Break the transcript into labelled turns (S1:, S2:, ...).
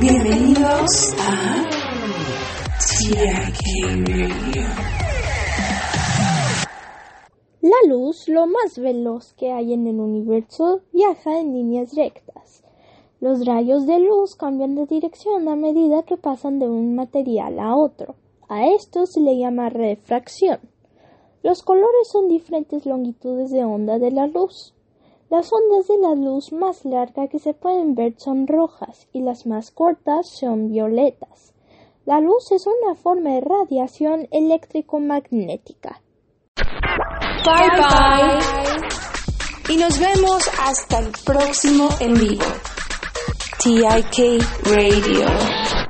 S1: Bienvenidos a.
S2: La luz, lo más veloz que hay en el universo, viaja en líneas rectas. Los rayos de luz cambian de dirección a medida que pasan de un material a otro. A esto se le llama refracción. Los colores son diferentes longitudes de onda de la luz. Las ondas de la luz más larga que se pueden ver son rojas y las más cortas son violetas. La luz es una forma de radiación eléctrico-magnética.
S1: Bye bye. Y nos vemos hasta el próximo en vivo. TIK Radio.